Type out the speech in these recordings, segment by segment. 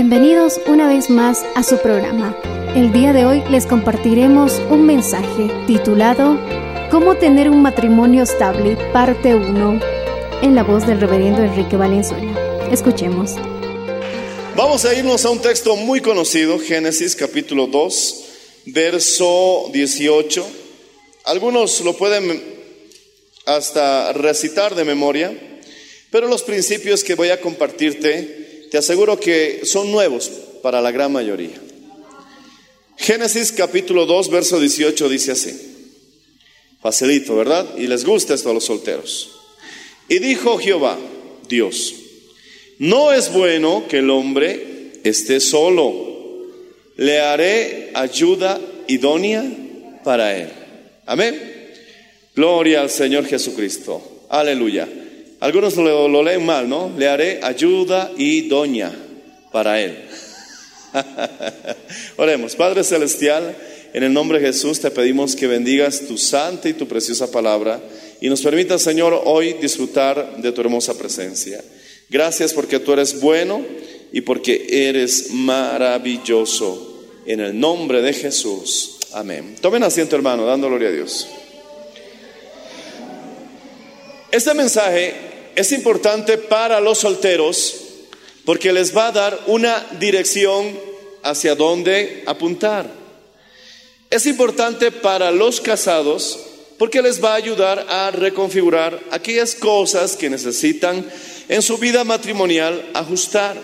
Bienvenidos una vez más a su programa. El día de hoy les compartiremos un mensaje titulado ¿Cómo tener un matrimonio estable? Parte 1 en la voz del reverendo Enrique Valenzuela. Escuchemos. Vamos a irnos a un texto muy conocido, Génesis capítulo 2, verso 18. Algunos lo pueden hasta recitar de memoria, pero los principios que voy a compartirte, te aseguro que son nuevos para la gran mayoría. Génesis capítulo 2, verso 18 dice así. Facilito, ¿verdad? Y les gusta esto a los solteros. Y dijo Jehová, Dios, no es bueno que el hombre esté solo. Le haré ayuda idónea para él. Amén. Gloria al Señor Jesucristo. Aleluya. Algunos lo, leen mal, ¿no? Le haré ayuda idónea para él. Oremos. Padre Celestial, en el nombre de Jesús te pedimos que bendigas tu santa y tu preciosa palabra y nos permita, Señor, hoy disfrutar de tu hermosa presencia. Gracias porque tú eres bueno y porque eres maravilloso. En el nombre de Jesús. Amén. Tomen asiento, hermano, dando gloria a Dios. Este mensaje es importante para los solteros porque les va a dar una dirección hacia dónde apuntar. Es importante para los casados porque les va a ayudar a reconfigurar aquellas cosas que necesitan en su vida matrimonial ajustar.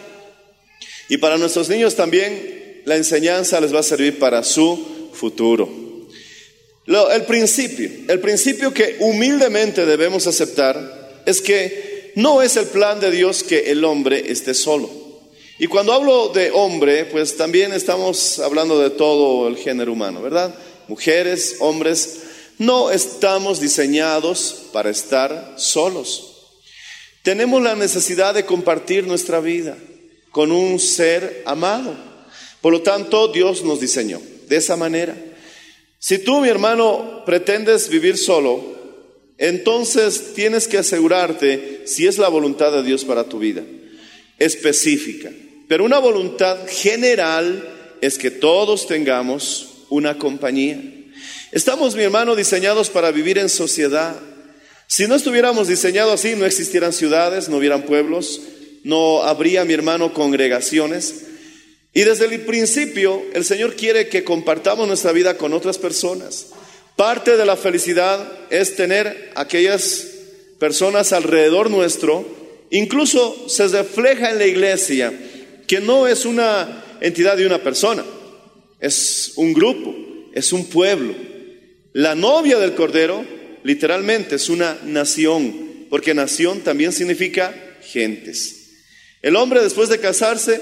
Y para nuestros niños también la enseñanza les va a servir para su futuro. El principio, el principio que humildemente debemos aceptar es que no es el plan de Dios que el hombre esté solo. Y cuando hablo de hombre, pues también estamos hablando de todo el género humano, ¿verdad? Mujeres, hombres, no estamos diseñados para estar solos. Tenemos la necesidad de compartir nuestra vida con un ser amado. Por lo tanto, Dios nos diseñó de esa manera. Si tú, mi hermano, pretendes vivir solo, entonces tienes que asegurarte si es la voluntad de Dios para tu vida, específica. Pero una voluntad general es que todos tengamos una compañía. Estamos, mi hermano, diseñados para vivir en sociedad. Si no estuviéramos diseñados así, no existieran ciudades, no hubieran pueblos, no habría, mi hermano, congregaciones. Y desde el principio, el Señor quiere que compartamos nuestra vida con otras personas. Parte de la felicidad es tener aquellas personas alrededor nuestro, incluso se refleja en la iglesia, que no es una entidad de una persona, es un grupo, es un pueblo. La novia del Cordero literalmente es una nación, porque nación también significa gentes. El hombre después de casarse,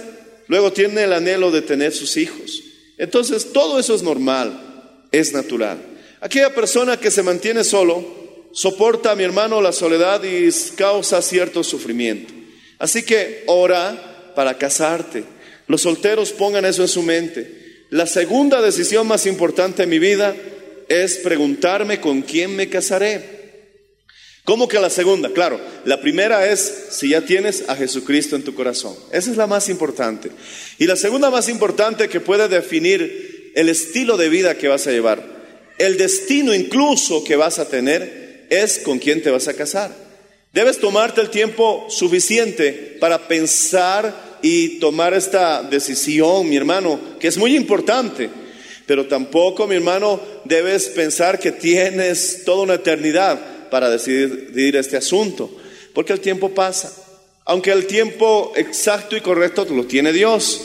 luego tiene el anhelo de tener sus hijos. Entonces todo eso es normal, es natural. Aquella persona que se mantiene solo soporta, mi hermano, la soledad y causa cierto sufrimiento. Así que ora para casarte. Los solteros pongan eso en su mente. La segunda decisión más importante en mi vida es preguntarme con quién me casaré. ¿Cómo que la segunda? Claro, la primera es si ya tienes a Jesucristo en tu corazón. Esa es la más importante. Y la segunda más importante que puede definir el estilo de vida que vas a llevar, el destino incluso que vas a tener, es con quién te vas a casar. Debes tomarte el tiempo suficiente para pensar y tomar esta decisión, mi hermano, que es muy importante. Pero tampoco, mi hermano, debes pensar que tienes toda una eternidad para decidir este asunto, porque el tiempo pasa. Aunque el tiempo exacto y correcto lo tiene Dios.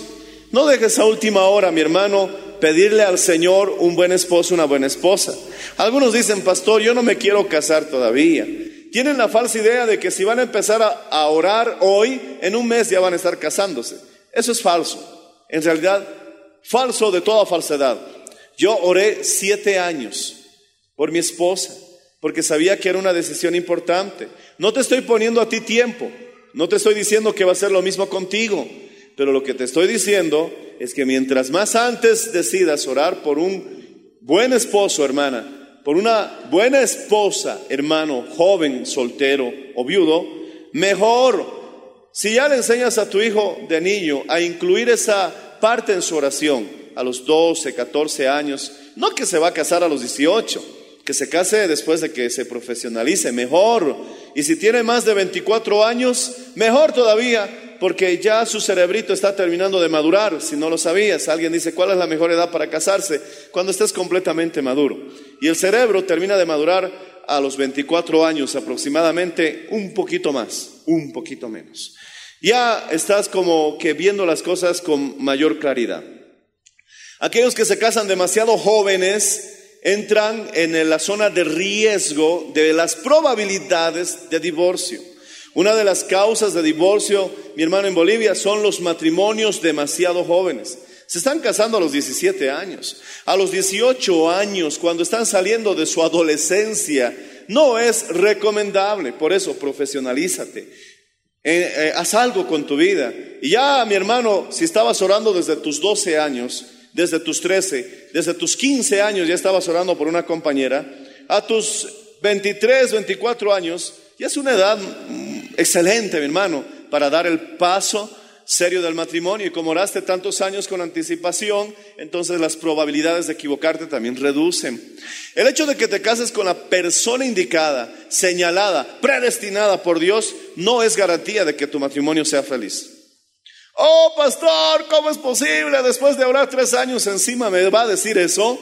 No dejes a última hora, mi hermano, pedirle al Señor un buen esposo, una buena esposa. Algunos dicen, pastor, yo no me quiero casar todavía. Tienen la falsa idea de que si van a empezar a, orar hoy, en un mes ya van a estar casándose. Eso es falso. En realidad, falso de toda falsedad. Yo oré siete años por mi esposa porque sabía que era una decisión importante. No te estoy poniendo a ti tiempo, no te estoy diciendo que va a ser lo mismo contigo, pero lo que te estoy diciendo es que mientras más antes decidas orar por un buen esposo, hermana, por una buena esposa, hermano, joven, soltero o viudo, mejor. Si ya le enseñas a tu hijo de niño a incluir esa parte en su oración a los 12, 14 años, no que se va a casar a los 18, que se case después de que se profesionalice, mejor. Y si tiene más de 24 años, mejor todavía, porque ya su cerebrito está terminando de madurar, si no lo sabías. Alguien dice, ¿cuál es la mejor edad para casarse? Cuando estés completamente maduro. Y el cerebro termina de madurar a los 24 años aproximadamente, un poquito más, un poquito menos. Ya estás como que viendo las cosas con mayor claridad. Aquellos que se casan demasiado jóvenes, entran en la zona de riesgo de las probabilidades de divorcio. Una de las causas de divorcio, mi hermano en Bolivia, son los matrimonios demasiado jóvenes. Se están casando a los 17 años, a los 18 años, cuando están saliendo de su adolescencia. No es recomendable, por eso profesionalízate. Eh, eh, haz algo con tu vida. Y ya, mi hermano, si estabas orando desde tus 12 años, desde tus 13, desde tus 15 años ya estabas orando por una compañera, a tus 23, 24 años, ya es una edad mm, excelente, mi hermano, para dar el paso serio del matrimonio. Y como oraste tantos años con anticipación, entonces las probabilidades de equivocarte también reducen. El hecho de que te cases con la persona indicada, señalada, predestinada por Dios, no es garantía de que tu matrimonio sea feliz. Oh, pastor, ¿cómo es posible? Después de orar tres años encima me va a decir eso.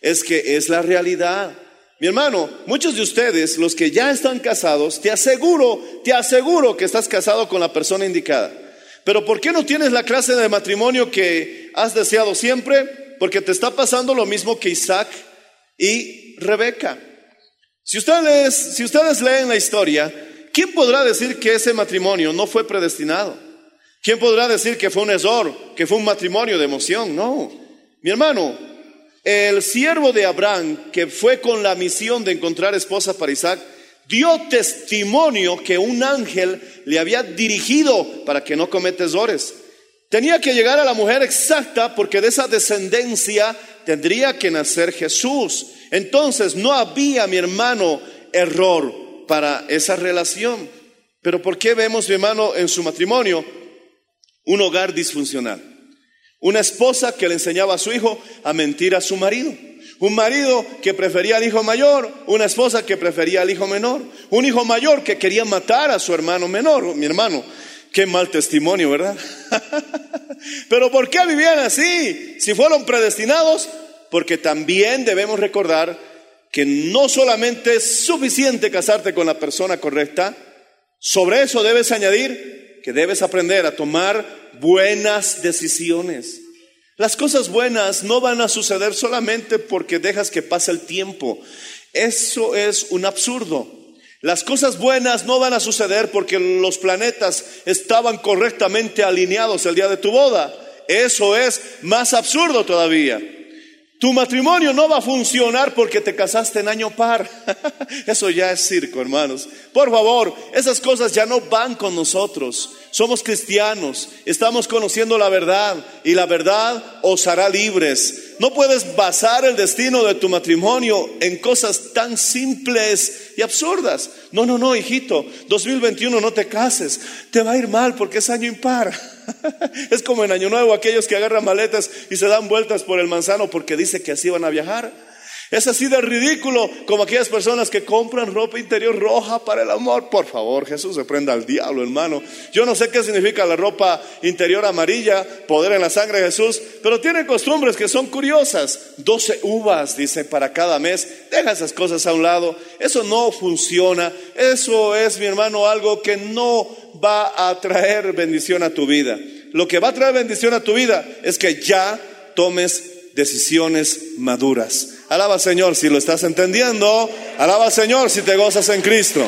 Es que es la realidad. Mi hermano, muchos de ustedes, los que ya están casados, te aseguro, te aseguro que estás casado con la persona indicada. Pero ¿por qué no tienes la clase de matrimonio que has deseado siempre? Porque te está pasando lo mismo que Isaac y Rebeca. Si ustedes, si ustedes leen la historia, ¿quién podrá decir que ese matrimonio no fue predestinado? ¿Quién podrá decir que fue un error, que fue un matrimonio de emoción? No. Mi hermano, el siervo de Abraham, que fue con la misión de encontrar esposa para Isaac, dio testimonio que un ángel le había dirigido para que no cometa errores. Tenía que llegar a la mujer exacta porque de esa descendencia tendría que nacer Jesús. Entonces no había, mi hermano, error para esa relación. Pero ¿por qué vemos, mi hermano, en su matrimonio un hogar disfuncional. Una esposa que le enseñaba a su hijo a mentir a su marido. Un marido que prefería al hijo mayor, una esposa que prefería al hijo menor, un hijo mayor que quería matar a su hermano menor, mi hermano. Qué mal testimonio, ¿verdad? Pero ¿por qué vivían así? Si fueron predestinados, porque también debemos recordar que no solamente es suficiente casarte con la persona correcta, sobre eso debes añadir que debes aprender a tomar buenas decisiones. Las cosas buenas no van a suceder solamente porque dejas que pase el tiempo. Eso es un absurdo. Las cosas buenas no van a suceder porque los planetas estaban correctamente alineados el día de tu boda. Eso es más absurdo todavía. Tu matrimonio no va a funcionar porque te casaste en año par. Eso ya es circo, hermanos. Por favor, esas cosas ya no van con nosotros. Somos cristianos, estamos conociendo la verdad y la verdad os hará libres. No puedes basar el destino de tu matrimonio en cosas tan simples y absurdas. No, no, no, hijito, 2021 no te cases, te va a ir mal porque es año impar. Es como en Año Nuevo aquellos que agarran maletas y se dan vueltas por el manzano porque dice que así van a viajar. Es así de ridículo como aquellas personas que compran ropa interior roja para el amor. Por favor, Jesús reprenda al diablo, hermano. Yo no sé qué significa la ropa interior amarilla, poder en la sangre de Jesús, pero tiene costumbres que son curiosas. 12 uvas, dice, para cada mes. Deja esas cosas a un lado. Eso no funciona. Eso es, mi hermano, algo que no va a traer bendición a tu vida. Lo que va a traer bendición a tu vida es que ya tomes decisiones maduras. Alaba Señor si lo estás entendiendo. Alaba Señor si te gozas en Cristo.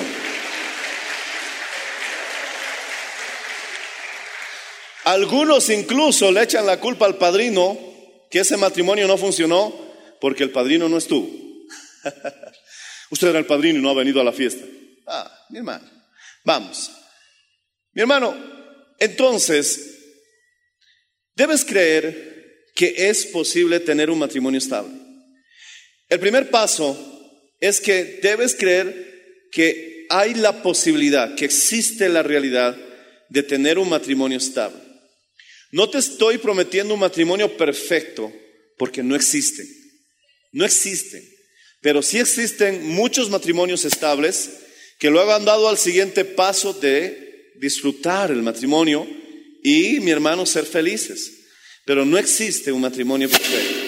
Algunos incluso le echan la culpa al padrino que ese matrimonio no funcionó porque el padrino no estuvo. Usted era el padrino y no ha venido a la fiesta. Ah, mi hermano, vamos. Mi hermano, entonces, debes creer que es posible tener un matrimonio estable. El primer paso es que debes creer que hay la posibilidad, que existe la realidad de tener un matrimonio estable. No te estoy prometiendo un matrimonio perfecto porque no existe. No existe. Pero sí existen muchos matrimonios estables que luego han dado al siguiente paso de disfrutar el matrimonio y, mi hermano, ser felices. Pero no existe un matrimonio perfecto.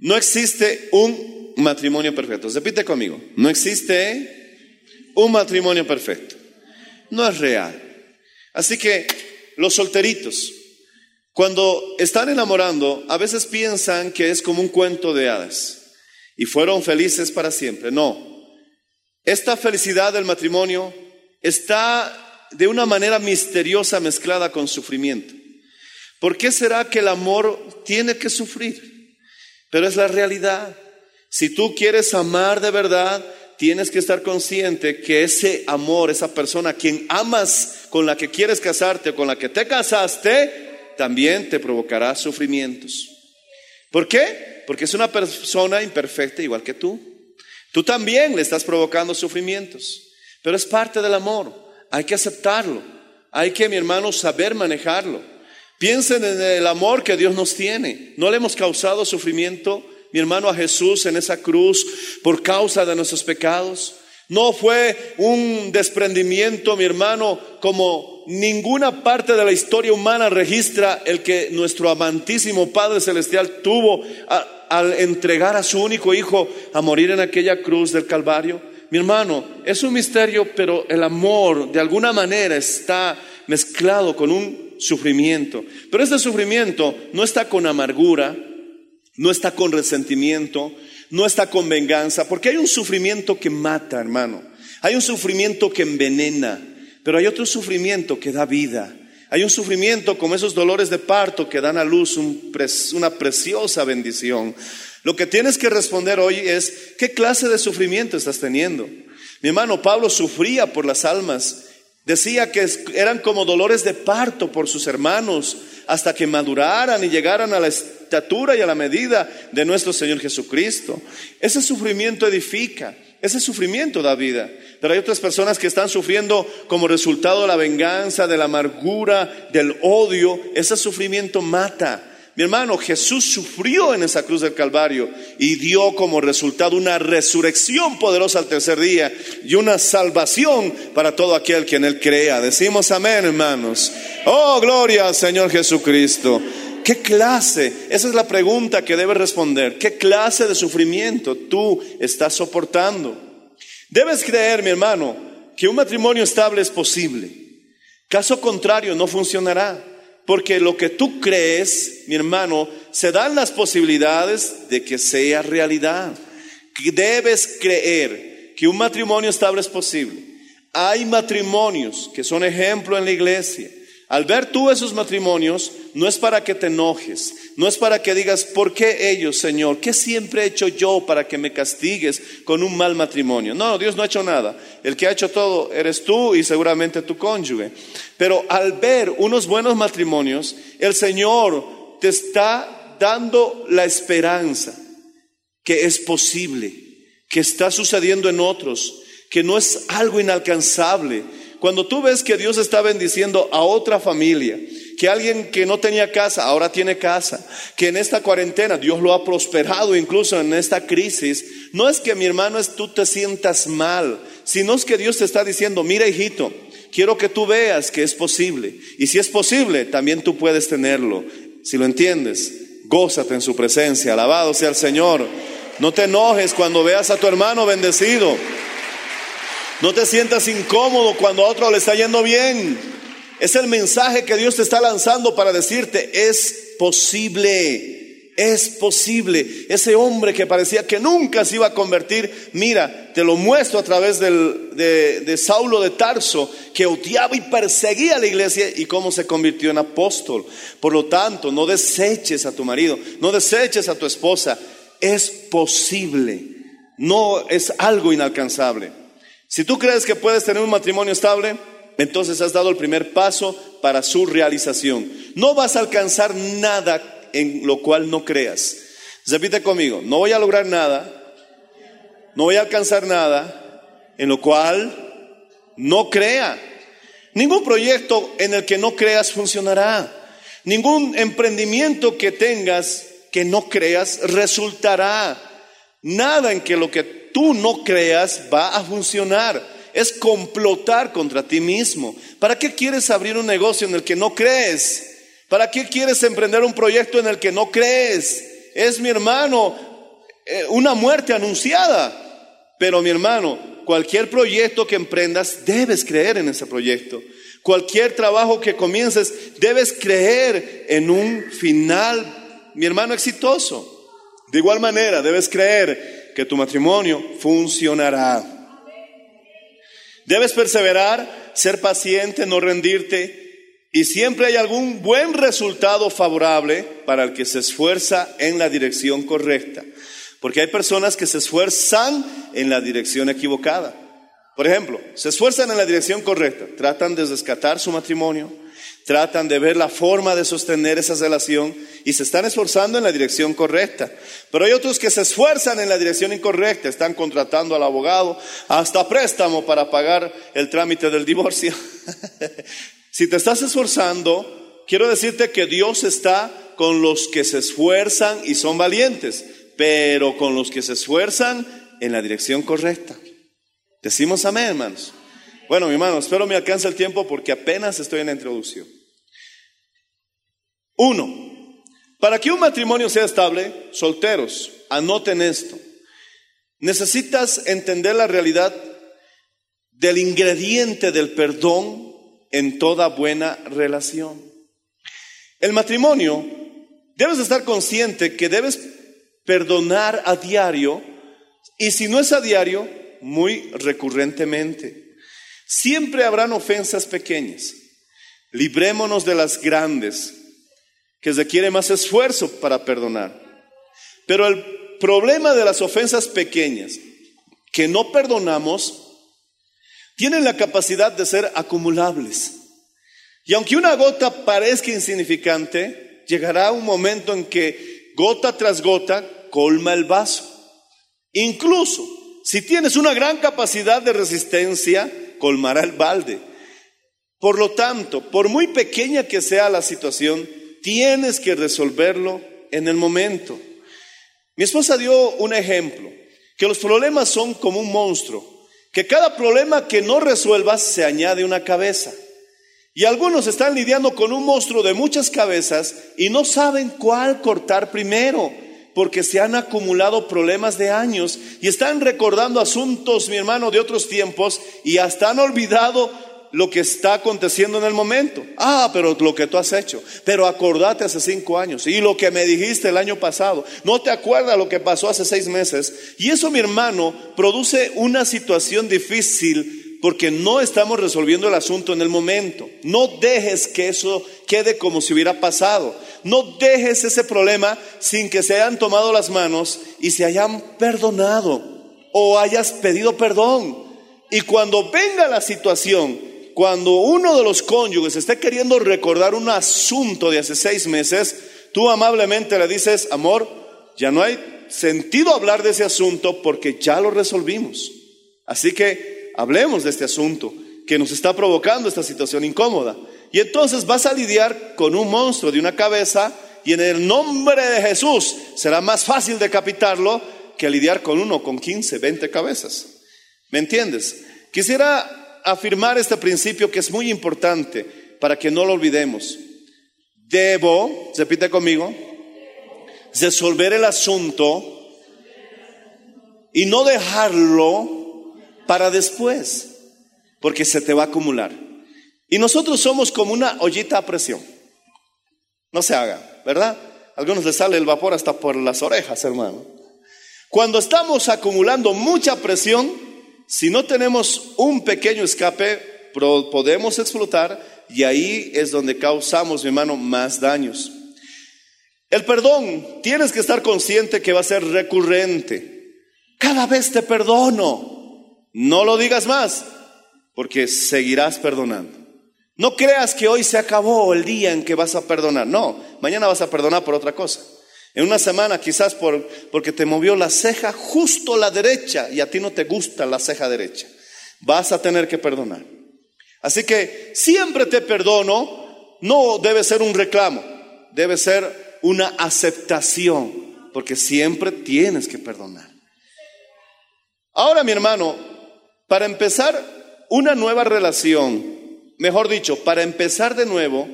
No existe un matrimonio perfecto. Repite conmigo. No existe un matrimonio perfecto. No es real. Así que los solteritos, cuando están enamorando, a veces piensan que es como un cuento de hadas y fueron felices para siempre. No. Esta felicidad del matrimonio está de una manera misteriosa mezclada con sufrimiento. ¿Por qué será que el amor tiene que sufrir? Pero es la realidad. Si tú quieres amar de verdad, tienes que estar consciente que ese amor, esa persona a quien amas, con la que quieres casarte, con la que te casaste, también te provocará sufrimientos. ¿Por qué? Porque es una persona imperfecta igual que tú. Tú también le estás provocando sufrimientos, pero es parte del amor. Hay que aceptarlo. Hay que, mi hermano, saber manejarlo. Piensen en el amor que Dios nos tiene. No le hemos causado sufrimiento, mi hermano, a Jesús en esa cruz por causa de nuestros pecados. No fue un desprendimiento, mi hermano, como ninguna parte de la historia humana registra el que nuestro amantísimo Padre Celestial tuvo al entregar a su único hijo a morir en aquella cruz del Calvario. Mi hermano, es un misterio, pero el amor de alguna manera está mezclado con un sufrimiento. Pero este sufrimiento no está con amargura, no está con resentimiento, no está con venganza, porque hay un sufrimiento que mata, hermano. Hay un sufrimiento que envenena, pero hay otro sufrimiento que da vida. Hay un sufrimiento como esos dolores de parto que dan a luz una preciosa bendición. Lo que tienes que responder hoy es, ¿qué clase de sufrimiento estás teniendo? Mi hermano Pablo sufría por las almas. Decía que eran como dolores de parto por sus hermanos hasta que maduraran y llegaran a la estatura y a la medida de nuestro Señor Jesucristo. Ese sufrimiento edifica, ese sufrimiento da vida. Pero hay otras personas que están sufriendo como resultado de la venganza, de la amargura, del odio. Ese sufrimiento mata. Mi hermano, Jesús sufrió en esa cruz del Calvario y dio como resultado una resurrección poderosa al tercer día y una salvación para todo aquel que en él crea. Decimos amén, hermanos. Oh, gloria al Señor Jesucristo. ¿Qué clase? Esa es la pregunta que debes responder. ¿Qué clase de sufrimiento tú estás soportando? Debes creer, mi hermano, que un matrimonio estable es posible. Caso contrario, no funcionará. Porque lo que tú crees, mi hermano, se dan las posibilidades de que sea realidad. Debes creer que un matrimonio estable es posible. Hay matrimonios que son ejemplo en la iglesia. Al ver tú esos matrimonios, no es para que te enojes, no es para que digas, ¿por qué ellos, Señor? ¿Qué siempre he hecho yo para que me castigues con un mal matrimonio? No, Dios no ha hecho nada. El que ha hecho todo eres tú y seguramente tu cónyuge. Pero al ver unos buenos matrimonios, el Señor te está dando la esperanza que es posible, que está sucediendo en otros, que no es algo inalcanzable cuando tú ves que Dios está bendiciendo a otra familia, que alguien que no tenía casa ahora tiene casa, que en esta cuarentena Dios lo ha prosperado incluso en esta crisis, no es que mi hermano es tú te sientas mal, sino es que Dios te está diciendo, mira hijito, quiero que tú veas que es posible. Y si es posible, también tú puedes tenerlo. Si lo entiendes, gózate en su presencia, alabado sea el Señor. No te enojes cuando veas a tu hermano bendecido. No te sientas incómodo cuando a otro le está yendo bien. Es el mensaje que Dios te está lanzando para decirte, es posible, es posible. Ese hombre que parecía que nunca se iba a convertir, mira, te lo muestro a través de, de Saulo de Tarso, que odiaba y perseguía a la iglesia y cómo se convirtió en apóstol. Por lo tanto, no deseches a tu marido, no deseches a tu esposa. Es posible, no es algo inalcanzable. Si tú crees que puedes tener un matrimonio estable, entonces has dado el primer paso para su realización. No vas a alcanzar nada en lo cual no creas. Repite conmigo, no voy a lograr nada, no voy a alcanzar nada en lo cual no crea. Ningún proyecto en el que no creas funcionará. Ningún emprendimiento que tengas que no creas resultará. Nada en que lo que tú no creas va a funcionar. Es complotar contra ti mismo. ¿Para qué quieres abrir un negocio en el que no crees? ¿Para qué quieres emprender un proyecto en el que no crees? Es mi hermano, eh, una muerte anunciada. Pero mi hermano, cualquier proyecto que emprendas, debes creer en ese proyecto. Cualquier trabajo que comiences, debes creer en un final, mi hermano, exitoso. De igual manera, debes creer que tu matrimonio funcionará. Debes perseverar, ser paciente, no rendirte y siempre hay algún buen resultado favorable para el que se esfuerza en la dirección correcta. Porque hay personas que se esfuerzan en la dirección equivocada. Por ejemplo, se esfuerzan en la dirección correcta, tratan de rescatar su matrimonio, tratan de ver la forma de sostener esa relación y se están esforzando en la dirección correcta. Pero hay otros que se esfuerzan en la dirección incorrecta, están contratando al abogado hasta préstamo para pagar el trámite del divorcio. si te estás esforzando, quiero decirte que Dios está con los que se esfuerzan y son valientes, pero con los que se esfuerzan en la dirección correcta. Decimos amén, hermanos. Bueno, mi hermano, espero me alcance el tiempo porque apenas estoy en la introducción. Uno, para que un matrimonio sea estable, solteros, anoten esto. Necesitas entender la realidad del ingrediente del perdón en toda buena relación. El matrimonio, debes estar consciente que debes perdonar a diario y si no es a diario, muy recurrentemente. Siempre habrán ofensas pequeñas. Librémonos de las grandes, que requiere más esfuerzo para perdonar. Pero el problema de las ofensas pequeñas que no perdonamos tienen la capacidad de ser acumulables. Y aunque una gota parezca insignificante, llegará un momento en que gota tras gota colma el vaso. Incluso si tienes una gran capacidad de resistencia, colmará el balde. Por lo tanto, por muy pequeña que sea la situación, tienes que resolverlo en el momento. Mi esposa dio un ejemplo, que los problemas son como un monstruo, que cada problema que no resuelvas se añade una cabeza. Y algunos están lidiando con un monstruo de muchas cabezas y no saben cuál cortar primero porque se han acumulado problemas de años y están recordando asuntos, mi hermano, de otros tiempos y hasta han olvidado lo que está aconteciendo en el momento. Ah, pero lo que tú has hecho. Pero acordate hace cinco años y lo que me dijiste el año pasado. No te acuerdas lo que pasó hace seis meses. Y eso, mi hermano, produce una situación difícil porque no estamos resolviendo el asunto en el momento. No dejes que eso quede como si hubiera pasado. No dejes ese problema sin que se hayan tomado las manos y se hayan perdonado o hayas pedido perdón. Y cuando venga la situación, cuando uno de los cónyuges esté queriendo recordar un asunto de hace seis meses, tú amablemente le dices, amor, ya no hay sentido hablar de ese asunto porque ya lo resolvimos. Así que hablemos de este asunto que nos está provocando esta situación incómoda. Y entonces vas a lidiar con un monstruo de una cabeza y en el nombre de Jesús será más fácil decapitarlo que lidiar con uno con 15, 20 cabezas. ¿Me entiendes? Quisiera afirmar este principio que es muy importante para que no lo olvidemos. Debo, repite conmigo, resolver el asunto y no dejarlo para después, porque se te va a acumular. Y nosotros somos como una ollita a presión. No se haga, ¿verdad? A algunos les sale el vapor hasta por las orejas, hermano. Cuando estamos acumulando mucha presión, si no tenemos un pequeño escape, podemos explotar y ahí es donde causamos, mi hermano, más daños. El perdón, tienes que estar consciente que va a ser recurrente. Cada vez te perdono. No lo digas más, porque seguirás perdonando. No creas que hoy se acabó el día en que vas a perdonar. No, mañana vas a perdonar por otra cosa. En una semana quizás por, porque te movió la ceja justo la derecha y a ti no te gusta la ceja derecha. Vas a tener que perdonar. Así que siempre te perdono, no debe ser un reclamo, debe ser una aceptación, porque siempre tienes que perdonar. Ahora, mi hermano, para empezar una nueva relación, mejor dicho, para empezar de nuevo,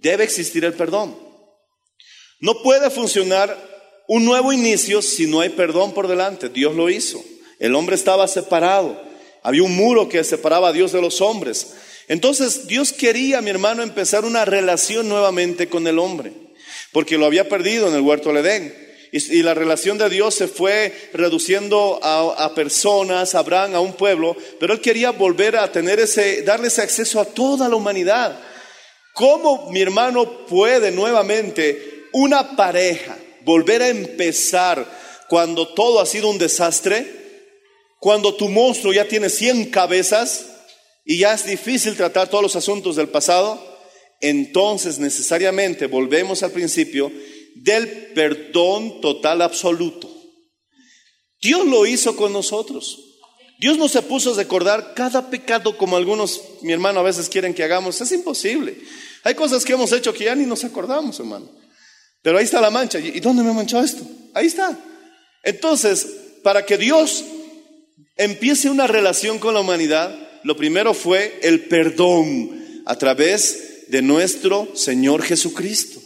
debe existir el perdón. No puede funcionar un nuevo inicio si no hay perdón por delante. Dios lo hizo. El hombre estaba separado. Había un muro que separaba a Dios de los hombres. Entonces Dios quería, mi hermano, empezar una relación nuevamente con el hombre porque lo había perdido en el huerto del Edén. Y, la relación de Dios se fue reduciendo a, personas, a Abraham, a un pueblo, pero él quería volver a tener ese, darle ese acceso a toda la humanidad. ¿Cómo mi hermano puede nuevamente una pareja volver a empezar cuando todo ha sido un desastre? Cuando tu monstruo ya tiene 100 cabezas y ya es difícil tratar todos los asuntos del pasado entonces necesariamente volvemos al principio del perdón total absoluto. Dios lo hizo con nosotros. Dios no se puso a recordar cada pecado como algunos, mi hermano, a veces quieren que hagamos. Es imposible. Hay cosas que hemos hecho que ya ni nos acordamos, hermano. Pero ahí está la mancha. ¿Y dónde me manchó esto? Ahí está. Entonces, para que Dios empiece una relación con la humanidad, lo primero fue el perdón a través de nuestro Señor Jesucristo.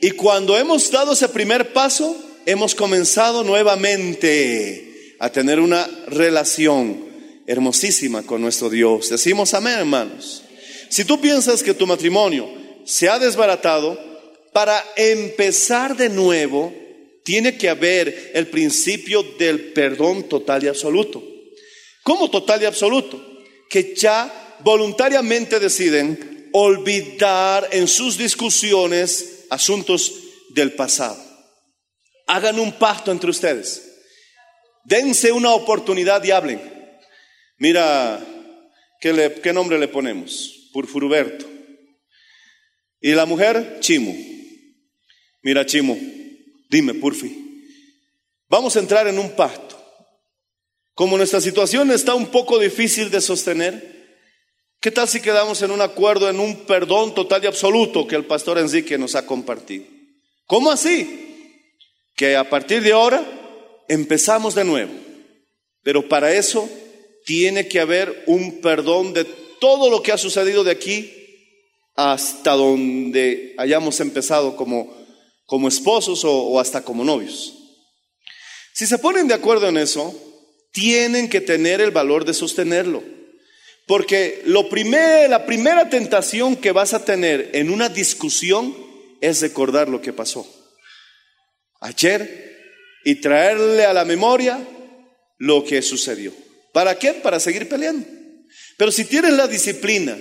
Y cuando hemos dado ese primer paso, hemos comenzado nuevamente a tener una relación hermosísima con nuestro Dios. Decimos amén, hermanos. Si tú piensas que tu matrimonio se ha desbaratado, para empezar de nuevo, tiene que haber el principio del perdón total y absoluto. ¿Cómo total y absoluto? Que ya voluntariamente deciden olvidar en sus discusiones asuntos del pasado. Hagan un pacto entre ustedes. Dense una oportunidad y hablen. Mira, ¿qué, qué nombre le ponemos? Purfuruberto. Y la mujer, Chimo. Mira, Chimo, dime, Purfi. Vamos a entrar en un pacto. Como nuestra situación está un poco difícil de sostener, ¿Qué tal si quedamos en un acuerdo, en un perdón total y absoluto que el pastor Enrique nos ha compartido? ¿Cómo así? Que a partir de ahora empezamos de nuevo. Pero para eso tiene que haber un perdón de todo lo que ha sucedido de aquí hasta donde hayamos empezado como, como esposos o, o hasta como novios. Si se ponen de acuerdo en eso, tienen que tener el valor de sostenerlo. Porque lo la primera tentación que vas a tener en una discusión es recordar lo que pasó ayer y traerle a la memoria lo que sucedió. ¿Para qué? Para seguir peleando. Pero si tienes la disciplina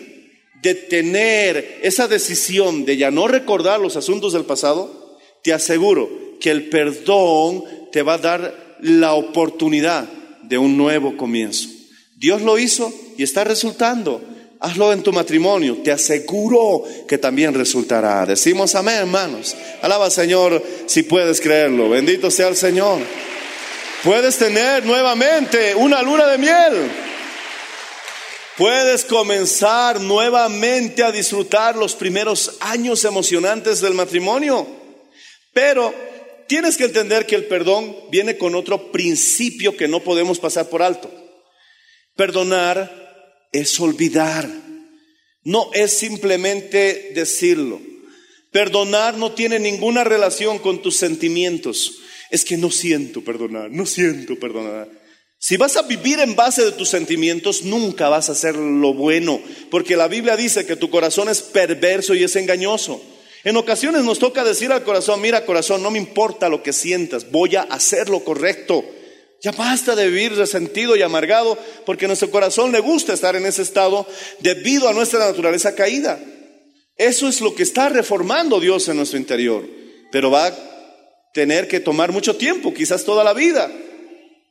de tener esa decisión de ya no recordar los asuntos del pasado, te aseguro que el perdón te va a dar la oportunidad de un nuevo comienzo. Dios lo hizo y está resultando. Hazlo en tu matrimonio, te aseguro que también resultará. Decimos amén, hermanos. Alaba al Señor si puedes creerlo. Bendito sea el Señor. Puedes tener nuevamente una luna de miel. Puedes comenzar nuevamente a disfrutar los primeros años emocionantes del matrimonio. Pero tienes que entender que el perdón viene con otro principio que no podemos pasar por alto. Perdonar es olvidar. No es simplemente decirlo. Perdonar no tiene ninguna relación con tus sentimientos. Es que no siento perdonar, no siento perdonar. Si vas a vivir en base de tus sentimientos, nunca vas a hacer lo bueno, porque la Biblia dice que tu corazón es perverso y es engañoso. En ocasiones nos toca decir al corazón, mira corazón, no me importa lo que sientas, voy a hacer lo correcto. Ya basta de vivir resentido y amargado, porque nuestro corazón le gusta estar en ese estado debido a nuestra naturaleza caída. Eso es lo que está reformando Dios en nuestro interior, pero va a tener que tomar mucho tiempo, quizás toda la vida.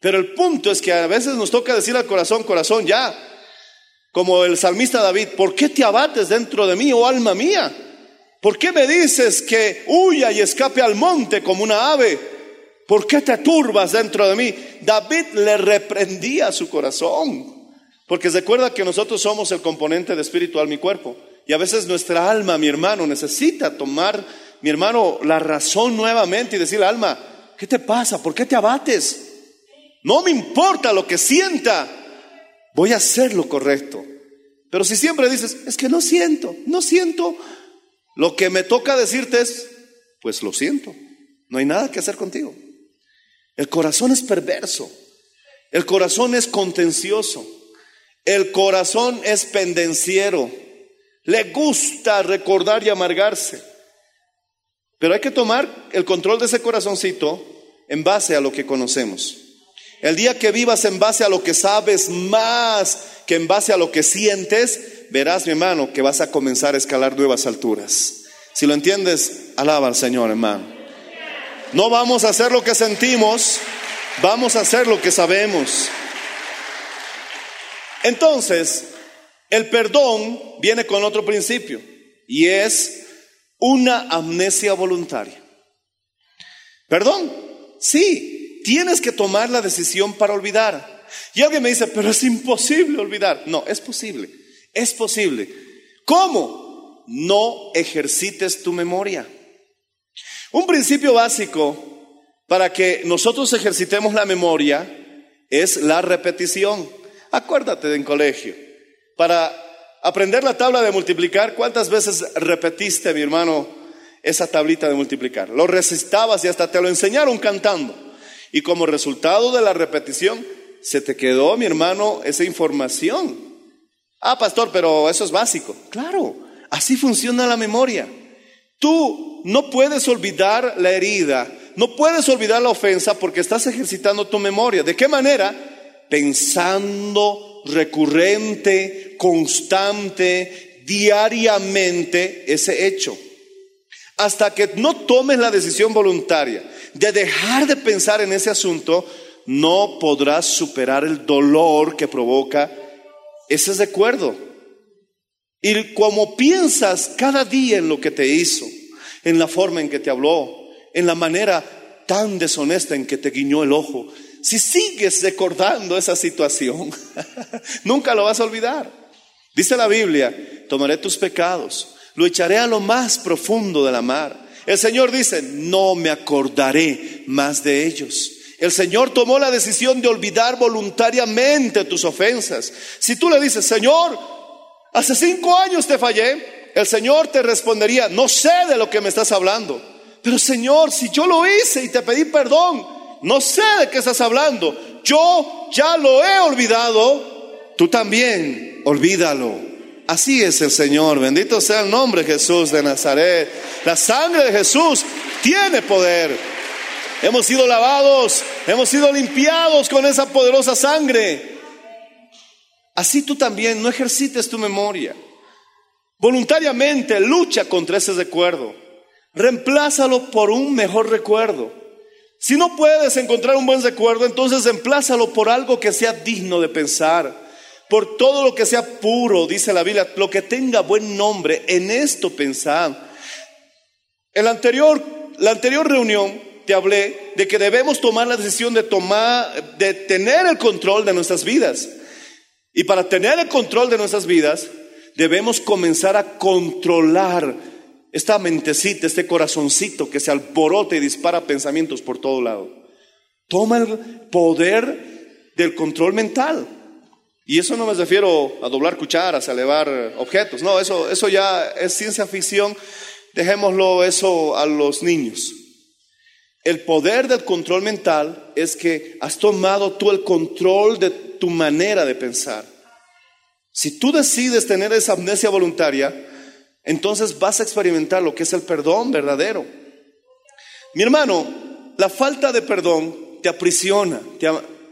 Pero el punto es que a veces nos toca decir al corazón, corazón, ya, como el salmista David, ¿por qué te abates dentro de mí, oh alma mía? ¿Por qué me dices que huya y escape al monte como una ave? ¿Por qué te turbas dentro de mí? David le reprendía su corazón, porque recuerda que nosotros somos el componente de espiritual, mi cuerpo, y a veces nuestra alma, mi hermano, necesita tomar, mi hermano, la razón nuevamente y decirle, alma, ¿qué te pasa? ¿Por qué te abates? No me importa lo que sienta, voy a hacer lo correcto. Pero si siempre dices, es que no siento, no siento, lo que me toca decirte es, pues lo siento, no hay nada que hacer contigo. El corazón es perverso, el corazón es contencioso, el corazón es pendenciero, le gusta recordar y amargarse. Pero hay que tomar el control de ese corazoncito en base a lo que conocemos. El día que vivas en base a lo que sabes más que en base a lo que sientes, verás, mi hermano, que vas a comenzar a escalar nuevas alturas. Si lo entiendes, alaba al Señor, hermano. No vamos a hacer lo que sentimos, vamos a hacer lo que sabemos. Entonces, el perdón viene con otro principio y es una amnesia voluntaria. Perdón, sí, tienes que tomar la decisión para olvidar. Y alguien me dice, pero es imposible olvidar. No, es posible, es posible. ¿Cómo? No ejercites tu memoria. Un principio básico para que nosotros ejercitemos la memoria es la repetición. Acuérdate de en colegio. Para aprender la tabla de multiplicar, ¿cuántas veces repetiste, mi hermano, esa tablita de multiplicar? Lo recitabas y hasta te lo enseñaron cantando. Y como resultado de la repetición, se te quedó, mi hermano, esa información. Ah, pastor, pero eso es básico. Claro, así funciona la memoria. Tú no puedes olvidar la herida, no puedes olvidar la ofensa porque estás ejercitando tu memoria. ¿De qué manera? Pensando recurrente, constante, diariamente ese hecho. Hasta que no tomes la decisión voluntaria de dejar de pensar en ese asunto, no podrás superar el dolor que provoca ese recuerdo. Y como piensas cada día en lo que te hizo, en la forma en que te habló, en la manera tan deshonesta en que te guiñó el ojo, si sigues recordando esa situación, nunca lo vas a olvidar. Dice la Biblia, tomaré tus pecados, lo echaré a lo más profundo de la mar el Señor dice, no me acordaré más de ellos. El Señor tomó la decisión de olvidar voluntariamente tus ofensas. Si tú le dices, Señor, hace cinco años te fallé, el Señor te respondería, no sé de lo que me estás hablando. Pero Señor, si yo lo hice y te pedí perdón, no sé de qué estás hablando. Yo ya lo he olvidado, tú también olvídalo. Así es el Señor. Bendito sea el nombre de Jesús de Nazaret. La sangre de Jesús tiene poder. Hemos sido lavados, hemos sido limpiados con esa poderosa sangre. Así tú también no ejercites tu memoria. Voluntariamente lucha contra ese recuerdo. Reemplázalo por un mejor recuerdo. Si no puedes encontrar un buen recuerdo, entonces reemplázalo por algo que sea digno de pensar. Por todo lo que sea puro, dice la Biblia, lo que tenga buen nombre, en esto pensad. En la anterior, la anterior reunión te hablé de que debemos tomar la decisión de tomar, de tener el control de nuestras vidas. Y para tener el control de nuestras vidas, debemos comenzar a controlar esta mentecita, este corazoncito que se alborota y dispara pensamientos por todo lado. Toma el poder del control mental. Y eso no me refiero a doblar cucharas, a elevar objetos. No, eso, eso ya es ciencia ficción. Dejémoslo eso a los niños. El poder del control mental es que has tomado tú el control de tu manera de pensar. Si tú decides tener esa amnesia voluntaria, entonces vas a experimentar lo que es el perdón verdadero. Mi hermano, la falta de perdón te aprisiona,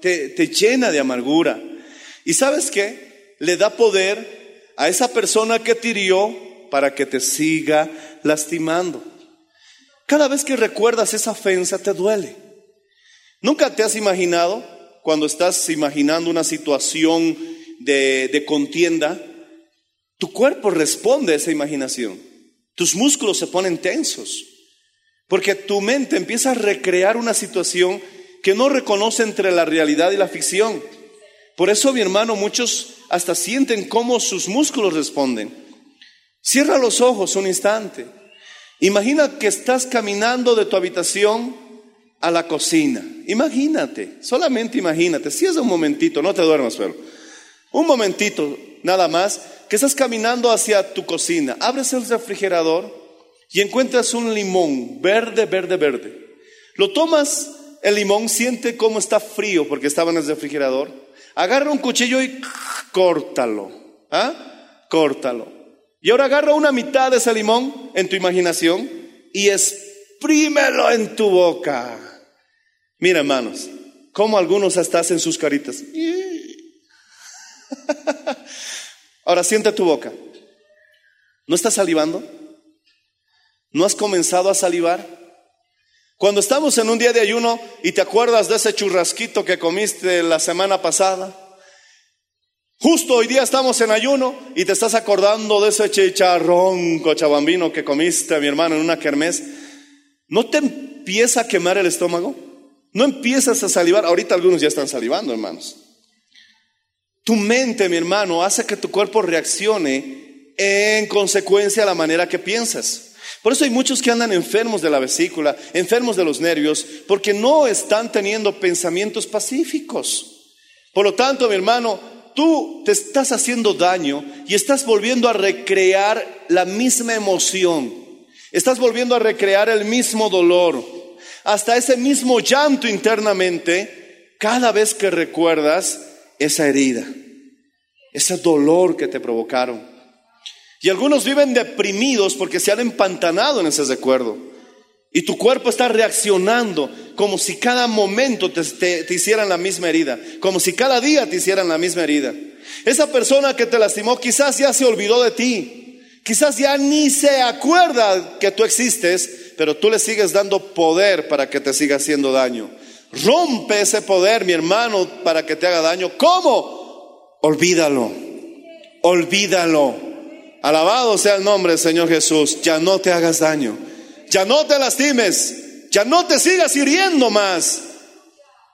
te, te llena de amargura. ¿Y sabes qué? Le da poder a esa persona que te hirió para que te siga lastimando. Cada vez que recuerdas esa ofensa te duele. ¿Nunca te has imaginado cuando estás imaginando una situación de, de contienda? Tu cuerpo responde a esa imaginación. Tus músculos se ponen tensos. Porque tu mente empieza a recrear una situación que no reconoce entre la realidad y la ficción. Por eso, mi hermano, muchos hasta sienten cómo sus músculos responden. Cierra los ojos un instante. Imagina que estás caminando de tu habitación a la cocina. Imagínate, solamente imagínate. Si es un momentito, no te duermas, pero un momentito nada más, que estás caminando hacia tu cocina. Abres el refrigerador y encuentras un limón verde, verde, verde. Lo tomas, el limón siente cómo está frío porque estaba en el refrigerador Agarra un cuchillo y córtalo. ¿Ah? Córtalo. Y ahora agarra una mitad de ese limón en tu imaginación y exprímelo en tu boca. Mira, hermanos, como algunos hasta hacen sus caritas. Ahora siente tu boca. ¿No estás salivando? ¿No has comenzado a salivar? Cuando estamos en un día de ayuno y te acuerdas de ese churrasquito que comiste la semana pasada, justo hoy día estamos en ayuno y te estás acordando de ese chicharrón cochabambino que comiste, mi hermano, en una kermés, ¿no te empieza a quemar el estómago? ¿No empiezas a salivar? Ahorita algunos ya están salivando, hermanos. Tu mente, mi hermano, hace que tu cuerpo reaccione en consecuencia a la manera que piensas. Por eso hay muchos que andan enfermos de la vesícula, enfermos de los nervios, porque no están teniendo pensamientos pacíficos. Por lo tanto, mi hermano, tú te estás haciendo daño y estás volviendo a recrear la misma emoción. Estás volviendo a recrear el mismo dolor. Hasta ese mismo llanto internamente cada vez que recuerdas esa herida, ese dolor que te provocaron. Y algunos viven deprimidos porque se han empantanado en ese recuerdo. Y tu cuerpo está reaccionando como si cada momento te, hicieran la misma herida, como si cada día te hicieran la misma herida. Esa persona que te lastimó quizás ya se olvidó de ti, quizás ya ni se acuerda que tú existes, pero tú le sigues dando poder para que te siga haciendo daño. Rompe ese poder, mi hermano, para que te haga daño. ¿Cómo? Olvídalo, olvídalo. Alabado sea el nombre del Señor Jesús. Ya no te hagas daño. Ya no te lastimes. Ya no te sigas hiriendo más.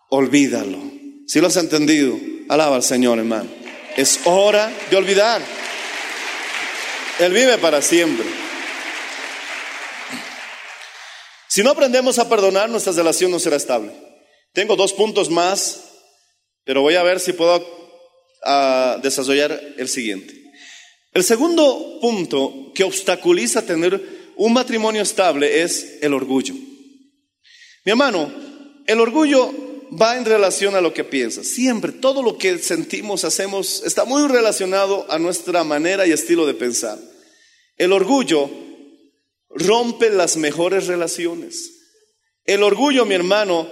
Olvídalo. Si lo has entendido, alaba al Señor, hermano. Es hora de olvidar. Él vive para siempre. Si no aprendemos a perdonar, nuestra relación no será estable. Tengo dos puntos más, pero voy a ver si puedo ah, desarrollar el siguiente. El segundo punto que obstaculiza tener un matrimonio estable es el orgullo. Mi hermano, el orgullo va en relación a lo que piensas. Siempre, todo lo que sentimos, hacemos, está muy relacionado a nuestra manera y estilo de pensar. El orgullo rompe las mejores relaciones. El orgullo, mi hermano,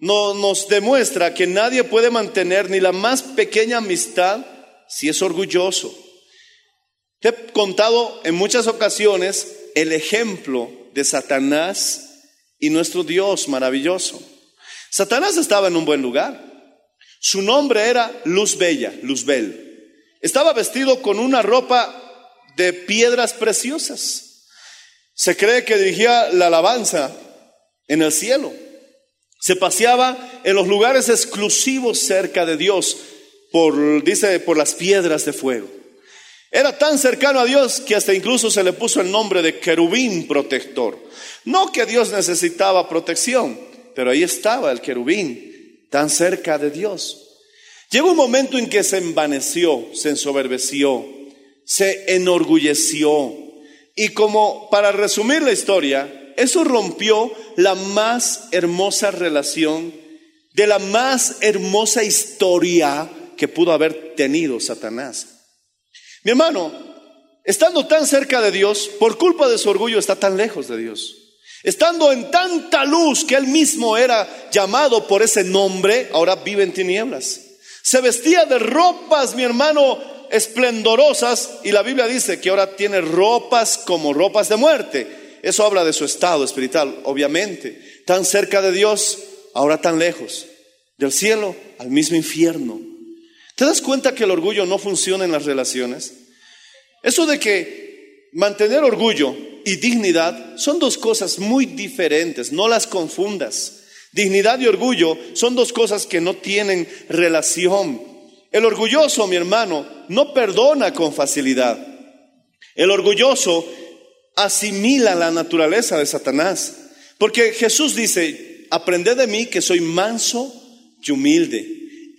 no, nos demuestra que nadie puede mantener ni la más pequeña amistad si es orgulloso. Te he contado en muchas ocasiones el ejemplo de Satanás y nuestro Dios maravilloso. Satanás estaba en un buen lugar. Su nombre era Luz Bella, Luzbel. Estaba vestido con una ropa de piedras preciosas. Se cree que dirigía la alabanza en el cielo. Se paseaba en los lugares exclusivos cerca de Dios, por, dice, por las piedras de fuego. Era tan cercano a Dios que hasta incluso se le puso el nombre de querubín protector. No que Dios necesitaba protección, pero ahí estaba el querubín, tan cerca de Dios. Llegó un momento en que se envaneció, se ensoberbeció, se enorgulleció. Y como para resumir la historia, eso rompió la más hermosa relación de la más hermosa historia que pudo haber tenido Satanás. Mi hermano, estando tan cerca de Dios, por culpa de su orgullo está tan lejos de Dios. Estando en tanta luz que él mismo era llamado por ese nombre, ahora vive en tinieblas. Se vestía de ropas, mi hermano, esplendorosas y la Biblia dice que ahora tiene ropas como ropas de muerte. Eso habla de su estado espiritual, obviamente. Tan cerca de Dios, ahora tan lejos. Del cielo al mismo infierno. ¿Te das cuenta que el orgullo no funciona en las relaciones? Eso de que mantener orgullo y dignidad son dos cosas muy diferentes, no las confundas. Dignidad y orgullo son dos cosas que no tienen relación. El orgulloso, mi hermano, no perdona con facilidad. El orgulloso asimila la naturaleza de Satanás. Porque Jesús dice, aprended de mí que soy manso y humilde.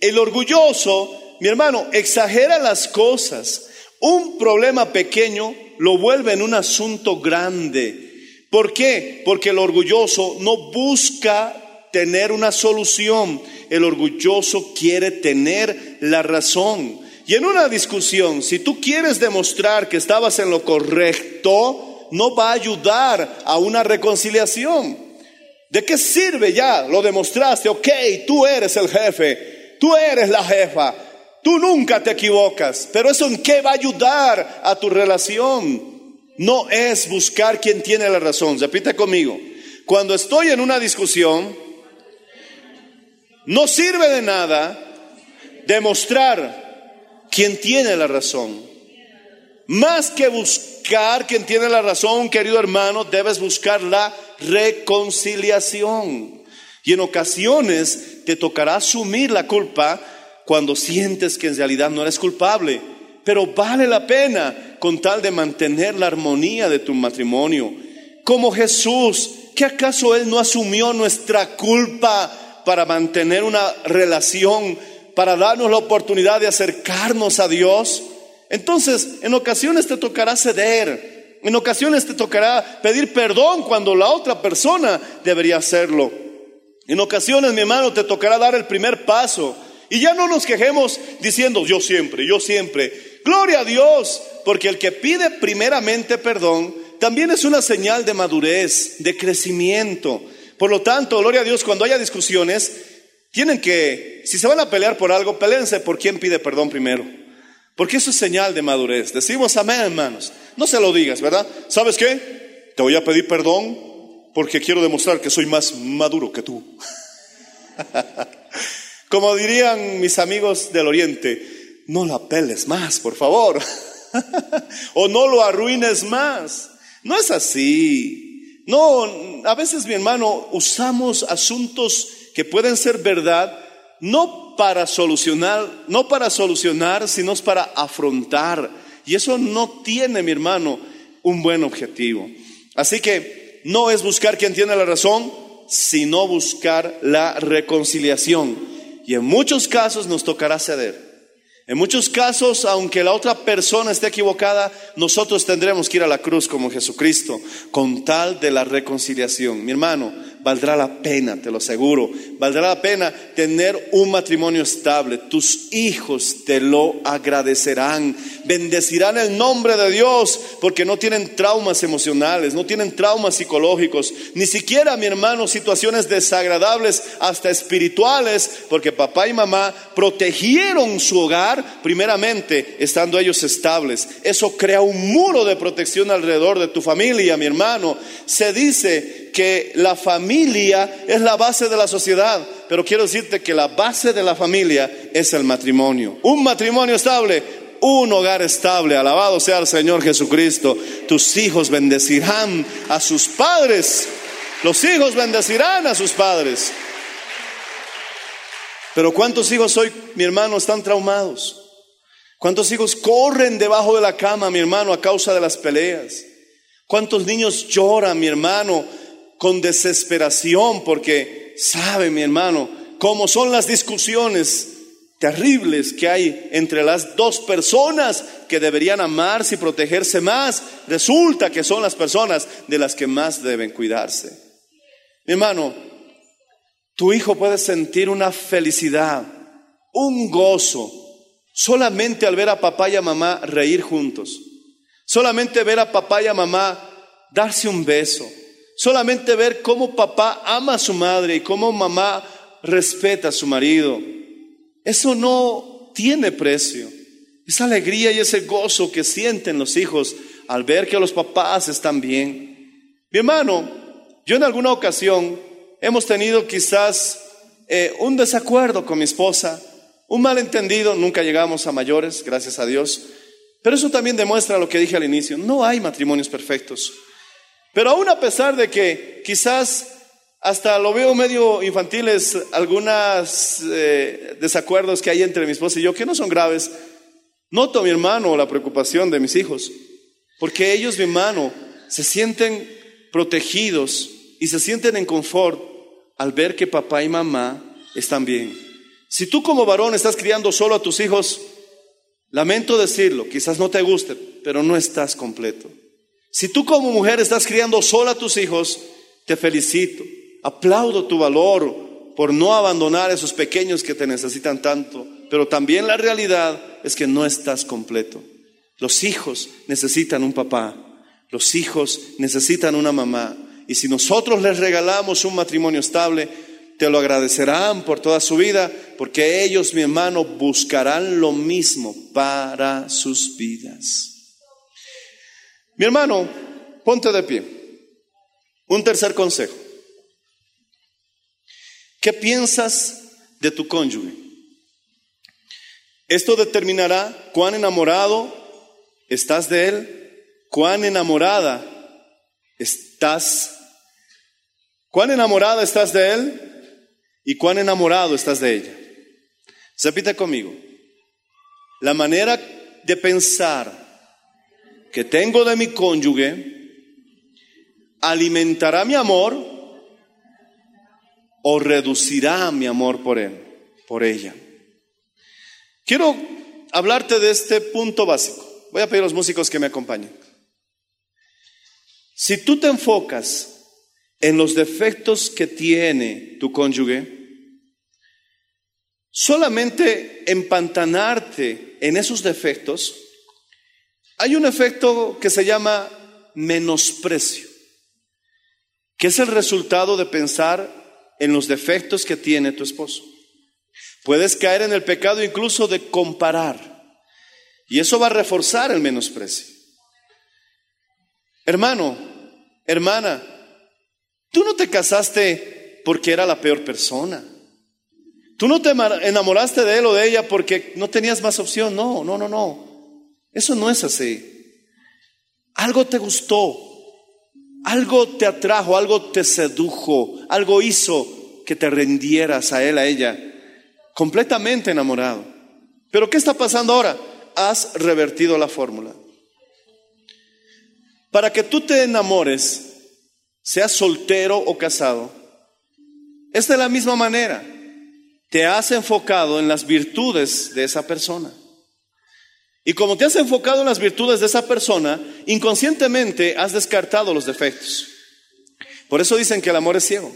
El orgulloso, mi hermano, exagera las cosas. Un problema pequeño lo vuelve en un asunto grande. ¿Por qué? Porque el orgulloso no busca tener una solución. El orgulloso quiere tener la razón. Y en una discusión, si tú quieres demostrar que estabas en lo correcto, no va a ayudar a una reconciliación. ¿De qué sirve ya? Lo demostraste, ok, tú eres el jefe, tú eres la jefa, tú nunca te equivocas, pero eso en qué va a ayudar a tu relación? No es buscar quien tiene la razón. Repite conmigo, cuando estoy en una discusión, no sirve de nada demostrar quien tiene la razón. Más que buscar quien tiene la razón, querido hermano, debes buscar la reconciliación. Y en ocasiones te tocará asumir la culpa cuando sientes que en realidad no eres culpable. Pero vale la pena con tal de mantener la armonía de tu matrimonio. Como Jesús, ¿que acaso Él no asumió nuestra culpa para mantener una relación, para darnos la oportunidad de acercarnos a Dios? Entonces, en ocasiones te tocará ceder, en ocasiones te tocará pedir perdón cuando la otra persona debería hacerlo. En ocasiones, mi hermano, te tocará dar el primer paso. Y ya no nos quejemos diciendo yo siempre, yo siempre. Gloria a Dios, porque el que pide primeramente perdón también es una señal de madurez, de crecimiento. Por lo tanto, gloria a Dios, cuando haya discusiones, tienen que, si se van a pelear por algo, peleense por quién pide perdón primero. Porque eso es señal de madurez. Decimos amén, hermanos. No se lo digas, ¿verdad? ¿Sabes qué? Te voy a pedir perdón porque quiero demostrar que soy más maduro que tú. Como dirían mis amigos del Oriente, no la peles más, por favor. o no lo arruines más. No es así. No, a veces, mi hermano, usamos asuntos que pueden ser verdad, no para solucionar, no para solucionar, sino para afrontar. Y eso no tiene, mi hermano, un buen objetivo. Así que no es buscar quien tiene la razón, sino buscar la reconciliación. Y en muchos casos nos tocará ceder. En muchos casos, aunque la otra persona esté equivocada, nosotros tendremos que ir a la cruz como Jesucristo, con tal de la reconciliación. Mi hermano, valdrá la pena, te lo aseguro. Valdrá la pena tener un matrimonio estable. Tus hijos te lo agradecerán. Bendecirán el nombre de Dios porque no tienen traumas emocionales, no tienen traumas psicológicos, ni siquiera, mi hermano, situaciones desagradables, hasta espirituales, porque papá y mamá protegieron su hogar primeramente estando ellos estables. Eso crea un muro de protección alrededor de tu familia, mi hermano. Se dice que la familia es la base de la sociedad, pero quiero decirte que la base de la familia es el matrimonio. Un matrimonio estable, un hogar estable. Alabado sea el Señor Jesucristo. Tus hijos bendecirán a sus padres. Los hijos bendecirán a sus padres. Pero ¿cuántos hijos hoy, mi hermano, están traumados? ¿Cuántos hijos corren debajo de la cama, mi hermano, a causa de las peleas? ¿Cuántos niños lloran, mi hermano, con desesperación porque sabe, mi hermano, cómo son las discusiones terribles que hay entre las dos personas que deberían amarse y protegerse más, resulta que son las personas de las que más deben cuidarse. Mi hermano, tu hijo puede sentir una felicidad, un gozo, solamente al ver a papá y a mamá reír juntos, solamente ver a papá y a mamá darse un beso, solamente ver cómo papá ama a su madre y cómo mamá respeta a su marido. Eso no tiene precio. Esa alegría y ese gozo que sienten los hijos al ver que los papás están bien. Mi hermano, yo en alguna ocasión hemos tenido quizás eh, un desacuerdo con mi esposa, un malentendido, nunca llegamos a mayores, gracias a Dios. Pero eso también demuestra lo que dije al inicio, no hay matrimonios perfectos. Pero aún a pesar de que quizás hasta lo veo medio infantiles, algunos eh, desacuerdos que hay entre mi esposa y yo, que no son graves, noto, mi hermano, la preocupación de mis hijos, porque ellos, mi hermano, se sienten protegidos y se sienten en confort al ver que papá y mamá están bien. Si tú como varón estás criando solo a tus hijos, lamento decirlo, quizás no te guste, pero no estás completo. Si tú como mujer estás criando sola a tus hijos, te felicito. Aplaudo tu valor por no abandonar a esos pequeños que te necesitan tanto. Pero también la realidad es que no estás completo. Los hijos necesitan un papá. Los hijos necesitan una mamá. Y si nosotros les regalamos un matrimonio estable, te lo agradecerán por toda su vida, porque ellos, mi hermano, buscarán lo mismo para sus vidas. Mi hermano, ponte de pie. Un tercer consejo. ¿Qué piensas de tu cónyuge? Esto determinará cuán enamorado estás de él, cuán enamorada estás, cuán enamorada estás de él y cuán enamorado estás de ella. Repite conmigo. La manera de pensar que tengo de mi cónyuge alimentará mi amor o reducirá mi amor por él, por ella. Quiero hablarte de este punto básico. Voy a pedir a los músicos que me acompañen. Si tú te enfocas en los defectos que tiene tu cónyuge, solamente empantanarte en esos defectos hay un efecto que se llama menosprecio, que es el resultado de pensar en los defectos que tiene tu esposo. Puedes caer en el pecado incluso de comparar, y eso va a reforzar el menosprecio. Hermano, hermana, tú no te casaste porque era la peor persona. Tú no te enamoraste de él o de ella porque no tenías más opción. No, no, no, no. Eso no es así. Algo te gustó, algo te atrajo, algo te sedujo, algo hizo que te rendieras a él, a ella, completamente enamorado. Pero ¿qué está pasando ahora? Has revertido la fórmula. Para que tú te enamores, seas soltero o casado, es de la misma manera. Te has enfocado en las virtudes de esa persona. Y como te has enfocado en las virtudes de esa persona, inconscientemente has descartado los defectos. Por eso dicen que el amor es ciego.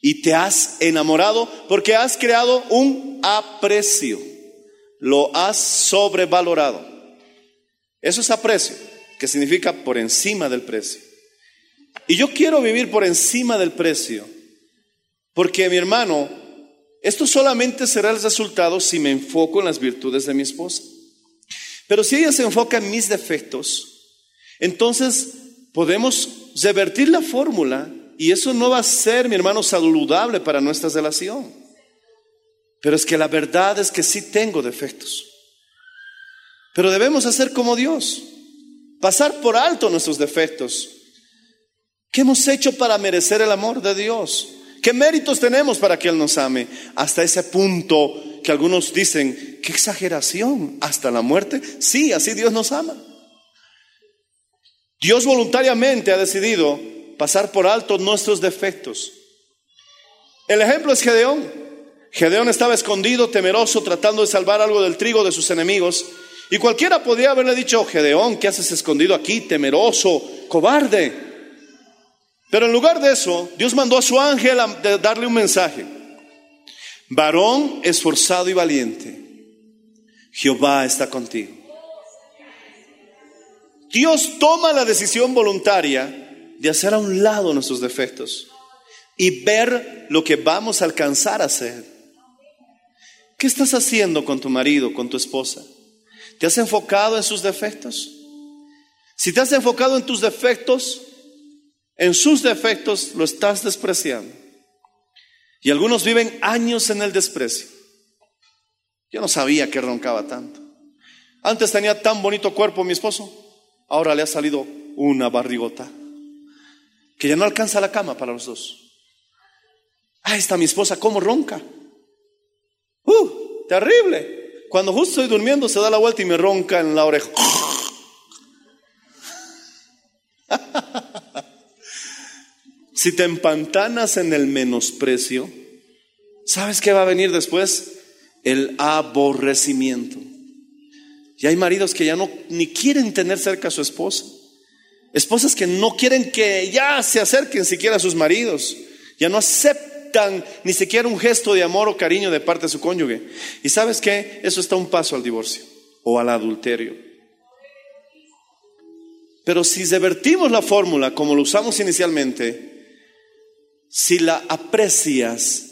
y te has enamorado porque has creado un aprecio, lo has sobrevalorado. Eso es aprecio, que significa por encima del precio. Y yo quiero vivir por encima del precio, porque mi hermano, esto solamente será el resultado si me enfoco en las virtudes de mi esposa. Pero si ella se enfoca en mis defectos, entonces podemos revertir la fórmula y eso no va a ser, mi hermano, saludable para nuestra relación. Pero es que la verdad es que sí tengo defectos. Pero debemos hacer como Dios, pasar por alto nuestros defectos. ¿Qué hemos hecho para merecer el amor de Dios? ¿Qué méritos tenemos para que Él nos ame? Hasta ese punto que algunos dicen, qué exageración, hasta la muerte. Sí, así Dios nos ama. Dios voluntariamente ha decidido pasar por alto nuestros defectos. El ejemplo es Gedeón. Gedeón estaba escondido, temeroso, tratando de salvar algo del trigo de sus enemigos. Y cualquiera podría haberle dicho, Gedeón, ¿qué haces escondido aquí, temeroso, cobarde? Pero en lugar de eso, Dios mandó a su ángel a darle un mensaje. Varón esforzado y valiente, Jehová está contigo. Dios toma la decisión voluntaria de hacer a un lado nuestros defectos y ver lo que vamos a alcanzar a hacer. ¿Qué estás haciendo con tu marido, con tu esposa? ¿Te has enfocado en sus defectos? Si te has enfocado en tus defectos, en sus defectos lo estás despreciando. Y algunos viven años en el desprecio. Yo no sabía que roncaba tanto. Antes tenía tan bonito cuerpo mi esposo, ahora le ha salido una barrigota que ya no alcanza la cama para los dos. Ah, está mi esposa, ¿cómo ronca? ¡Uh! Terrible. Cuando justo estoy durmiendo se da la vuelta y me ronca en la oreja. si te empantanas en el menosprecio, ¿sabes qué va a venir después? El aborrecimiento. Y hay maridos que ya no ni quieren tener cerca a su esposa. Esposas que no quieren que ya se acerquen siquiera a sus maridos, ya no aceptan ni siquiera un gesto de amor o cariño de parte de su cónyuge. Y sabes qué? Eso está un paso al divorcio o al adulterio. Pero si revertimos la fórmula como lo usamos inicialmente, si la aprecias,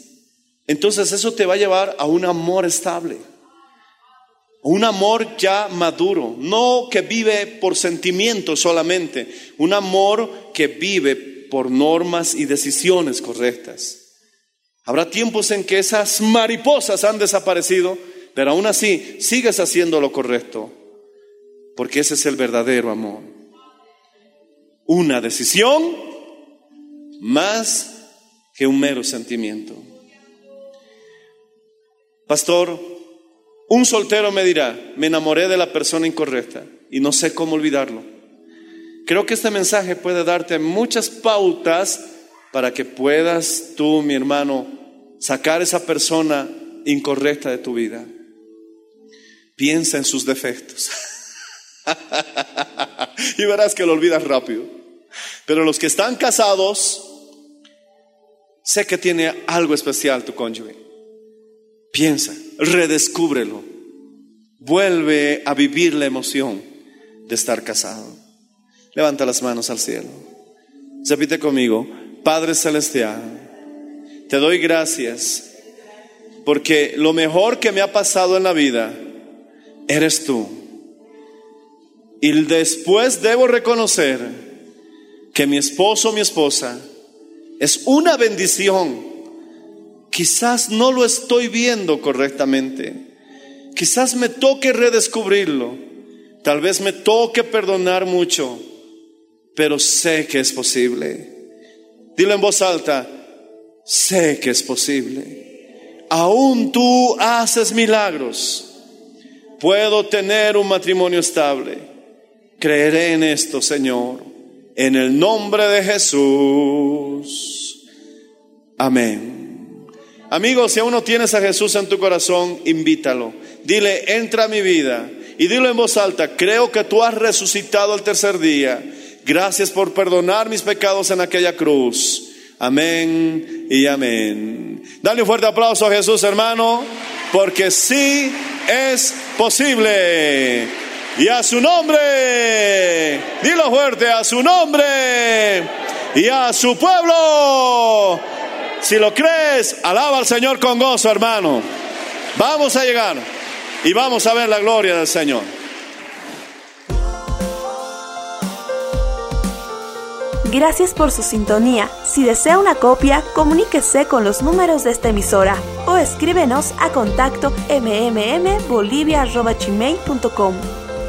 entonces eso te va a llevar a un amor estable. Un amor ya maduro, no que vive por sentimientos solamente, un amor que vive por normas y decisiones correctas. Habrá tiempos en que esas mariposas han desaparecido, pero aún así sigues haciendo lo correcto, porque ese es el verdadero amor. Una decisión más que un mero sentimiento. Pastor, un soltero me dirá, me enamoré de la persona incorrecta y no sé cómo olvidarlo. Creo que este mensaje puede darte muchas pautas para que puedas tú, mi hermano, sacar esa persona incorrecta de tu vida. Piensa en sus defectos. y verás que lo olvidas rápido. Pero los que están casados, sé que tiene algo especial tu cónyuge. Piensa, redescúbrelo. Vuelve a vivir la emoción de estar casado. Levanta las manos al cielo. Repite conmigo, Padre Celestial, te doy gracias porque lo mejor que me ha pasado en la vida eres tú. Y después debo reconocer que mi esposo o mi esposa es una bendición Quizás no lo estoy viendo correctamente. Quizás me toque redescubrirlo. Tal vez me toque perdonar mucho. Pero sé que es posible. Dilo en voz alta. Sé que es posible. Aún tú haces milagros. Puedo tener un matrimonio estable. Creeré en esto, Señor. En el nombre de Jesús. Amén. Amigo, si aún no tienes a Jesús en tu corazón, invítalo. Dile, entra a mi vida. Y dilo en voz alta, creo que tú has resucitado el tercer día. Gracias por perdonar mis pecados en aquella cruz. Amén y amén. Dale un fuerte aplauso a Jesús, hermano, porque sí es posible. Y a su nombre, dilo fuerte, a su nombre y a su pueblo. Si lo crees, alaba al Señor con gozo, hermano. Vamos a llegar y vamos a ver la gloria del Señor. Gracias por su sintonía. Si desea una copia, comuníquese con los números de esta emisora o escríbenos a contacto mmmbolivia.com.